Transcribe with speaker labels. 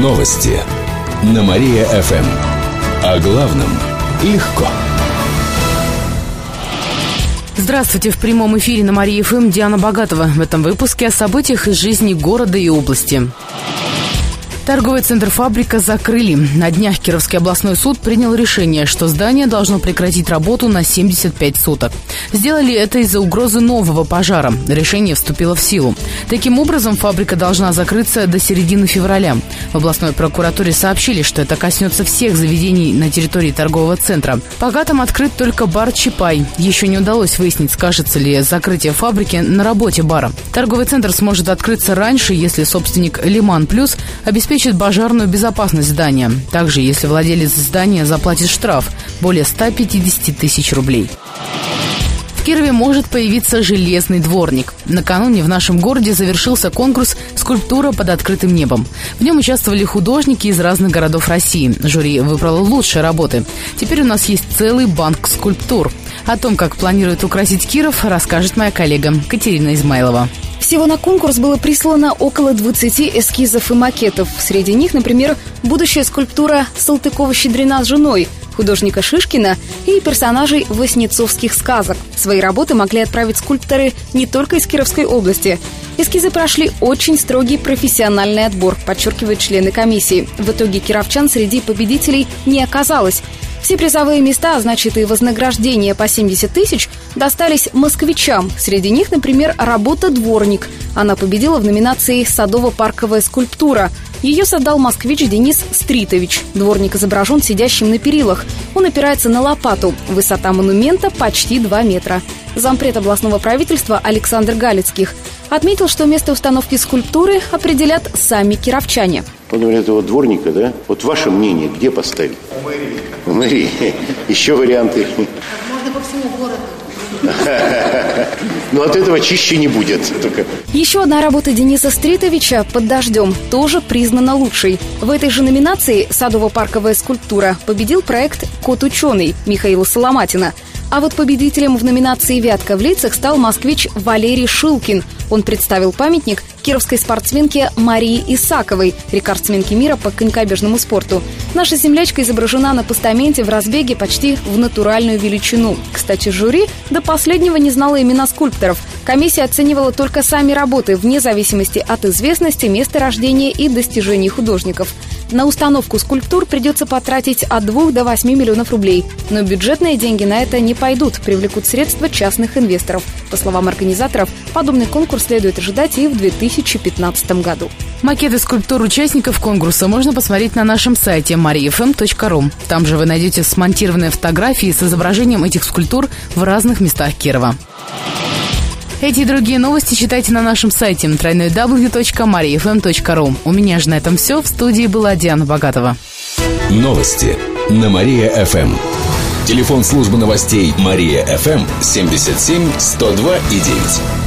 Speaker 1: Новости на Мария-ФМ. О главном легко.
Speaker 2: Здравствуйте! В прямом эфире на Мария-ФМ Диана Богатова. В этом выпуске о событиях из жизни города и области. Торговый центр «Фабрика» закрыли. На днях Кировский областной суд принял решение, что здание должно прекратить работу на 75 суток. Сделали это из-за угрозы нового пожара. Решение вступило в силу. Таким образом, фабрика должна закрыться до середины февраля. В областной прокуратуре сообщили, что это коснется всех заведений на территории торгового центра. Пока там открыт только бар «Чапай». Еще не удалось выяснить, скажется ли закрытие фабрики на работе бара. Торговый центр сможет открыться раньше, если собственник «Лиман Плюс» обеспечит обеспечит пожарную безопасность здания. Также, если владелец здания заплатит штраф более 150 тысяч рублей. Кирове может появиться железный дворник. Накануне в нашем городе завершился конкурс «Скульптура под открытым небом». В нем участвовали художники из разных городов России. Жюри выбрало лучшие работы. Теперь у нас есть целый банк скульптур. О том, как планирует украсить Киров, расскажет моя коллега Катерина Измайлова.
Speaker 3: Всего на конкурс было прислано около 20 эскизов и макетов. Среди них, например, будущая скульптура Салтыкова-Щедрина с женой художника Шишкина и персонажей воснецовских сказок. Свои работы могли отправить скульпторы не только из Кировской области. Эскизы прошли очень строгий профессиональный отбор, подчеркивают члены комиссии. В итоге кировчан среди победителей не оказалось. Все призовые места, а значит и вознаграждение по 70 тысяч, достались москвичам. Среди них, например, работа «Дворник». Она победила в номинации «Садово-парковая скульптура». Ее создал москвич Денис Стритович. Дворник изображен сидящим на перилах. Он опирается на лопату. Высота монумента почти 2 метра. Зампред областного правительства Александр Галицких отметил, что место установки скульптуры определят сами кировчане.
Speaker 4: Вот, говорят, этого дворника, да? Вот ваше мнение, где поставить?
Speaker 5: В мэрии.
Speaker 4: В мэрии. Еще варианты.
Speaker 5: Можно по всему городу.
Speaker 4: Но от этого чище не будет. Только...
Speaker 3: Еще одна работа Дениса Стритовича «Под дождем» тоже признана лучшей. В этой же номинации «Садово-парковая скульптура» победил проект «Кот ученый» Михаила Соломатина – а вот победителем в номинации «Вятка в лицах» стал москвич Валерий Шилкин. Он представил памятник кировской спортсменке Марии Исаковой, рекордсменке мира по конькобежному спорту. Наша землячка изображена на постаменте в разбеге почти в натуральную величину. Кстати, жюри до последнего не знало имена скульпторов. Комиссия оценивала только сами работы, вне зависимости от известности, места рождения и достижений художников. На установку скульптур придется потратить от 2 до 8 миллионов рублей. Но бюджетные деньги на это не пойдут, привлекут средства частных инвесторов. По словам организаторов, подобный конкурс следует ожидать и в 2015 году.
Speaker 2: Макеты скульптур участников конкурса можно посмотреть на нашем сайте mariafm.ru. Там же вы найдете смонтированные фотографии с изображением этих скульптур в разных местах Кирова. Эти и другие новости читайте на нашем сайте www.mariafm.ru. У меня же на этом все. В студии была Диана Богатова.
Speaker 1: Новости на Мария-ФМ. Телефон службы новостей Мария-ФМ 77 102 и 9.